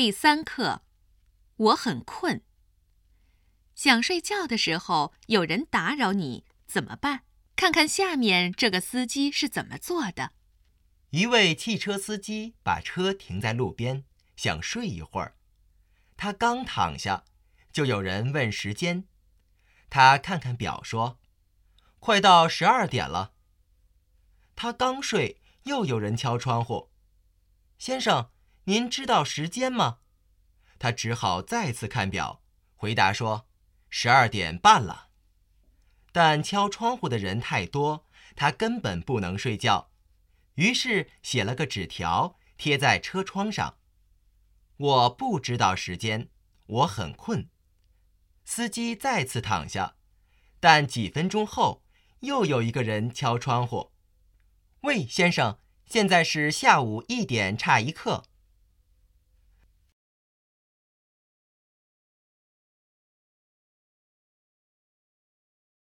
第三课，我很困。想睡觉的时候，有人打扰你，怎么办？看看下面这个司机是怎么做的。一位汽车司机把车停在路边，想睡一会儿。他刚躺下，就有人问时间。他看看表，说：“快到十二点了。”他刚睡，又有人敲窗户：“先生。”您知道时间吗？他只好再次看表，回答说：“十二点半了。”但敲窗户的人太多，他根本不能睡觉，于是写了个纸条贴在车窗上：“我不知道时间，我很困。”司机再次躺下，但几分钟后又有一个人敲窗户：“喂，先生，现在是下午一点差一刻。”